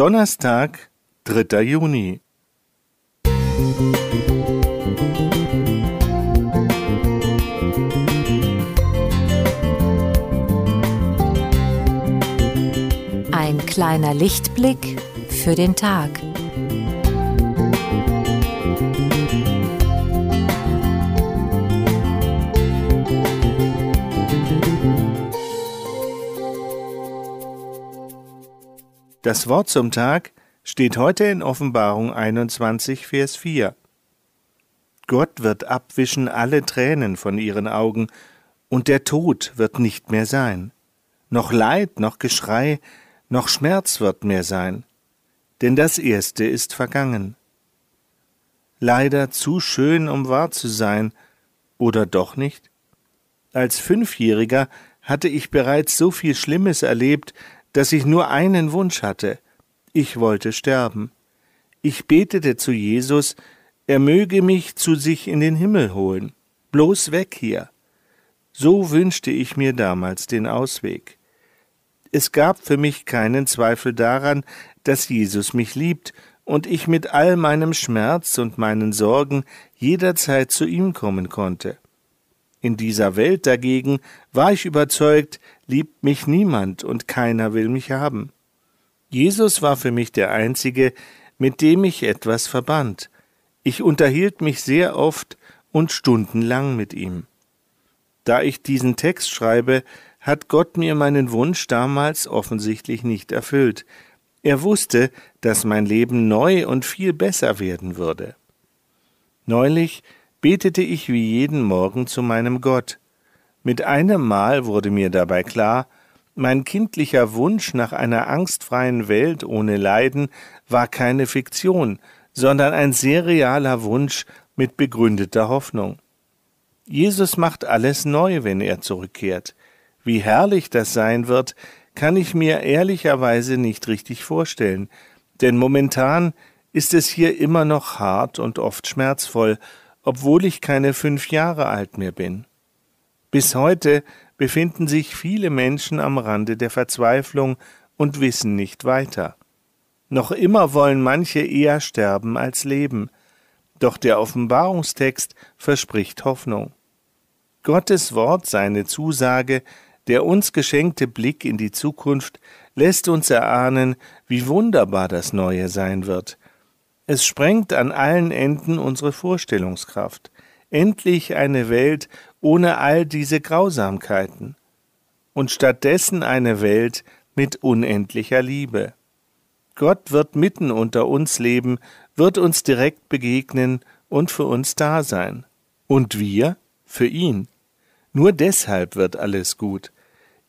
Donnerstag, 3. Juni. Ein kleiner Lichtblick für den Tag. Das Wort zum Tag steht heute in Offenbarung 21, Vers 4. Gott wird abwischen alle Tränen von ihren Augen, und der Tod wird nicht mehr sein. Noch Leid, noch Geschrei, noch Schmerz wird mehr sein, denn das Erste ist vergangen. Leider zu schön, um wahr zu sein, oder doch nicht? Als Fünfjähriger hatte ich bereits so viel Schlimmes erlebt, dass ich nur einen Wunsch hatte. Ich wollte sterben. Ich betete zu Jesus, er möge mich zu sich in den Himmel holen. Bloß weg hier. So wünschte ich mir damals den Ausweg. Es gab für mich keinen Zweifel daran, dass Jesus mich liebt und ich mit all meinem Schmerz und meinen Sorgen jederzeit zu ihm kommen konnte. In dieser Welt dagegen war ich überzeugt, liebt mich niemand und keiner will mich haben. Jesus war für mich der Einzige, mit dem ich etwas verband. Ich unterhielt mich sehr oft und stundenlang mit ihm. Da ich diesen Text schreibe, hat Gott mir meinen Wunsch damals offensichtlich nicht erfüllt. Er wusste, dass mein Leben neu und viel besser werden würde. Neulich betete ich wie jeden Morgen zu meinem Gott. Mit einem Mal wurde mir dabei klar, mein kindlicher Wunsch nach einer angstfreien Welt ohne Leiden war keine Fiktion, sondern ein sehr realer Wunsch mit begründeter Hoffnung. Jesus macht alles neu, wenn er zurückkehrt. Wie herrlich das sein wird, kann ich mir ehrlicherweise nicht richtig vorstellen, denn momentan ist es hier immer noch hart und oft schmerzvoll, obwohl ich keine fünf Jahre alt mehr bin. Bis heute befinden sich viele Menschen am Rande der Verzweiflung und wissen nicht weiter. Noch immer wollen manche eher sterben als leben, doch der Offenbarungstext verspricht Hoffnung. Gottes Wort, seine Zusage, der uns geschenkte Blick in die Zukunft lässt uns erahnen, wie wunderbar das Neue sein wird. Es sprengt an allen Enden unsere Vorstellungskraft. Endlich eine Welt ohne all diese Grausamkeiten. Und stattdessen eine Welt mit unendlicher Liebe. Gott wird mitten unter uns leben, wird uns direkt begegnen und für uns da sein. Und wir für ihn. Nur deshalb wird alles gut.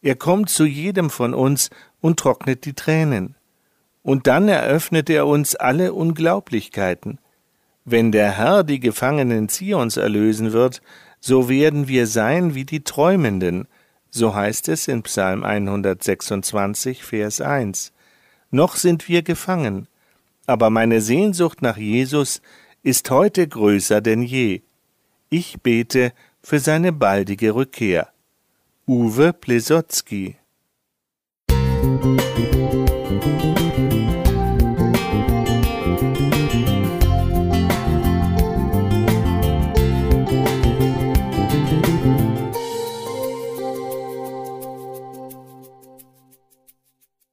Er kommt zu jedem von uns und trocknet die Tränen. Und dann eröffnet er uns alle Unglaublichkeiten. Wenn der Herr die Gefangenen Zions erlösen wird, so werden wir sein wie die Träumenden, so heißt es in Psalm 126, Vers 1. Noch sind wir gefangen, aber meine Sehnsucht nach Jesus ist heute größer denn je. Ich bete für seine baldige Rückkehr. Uwe Plesotzky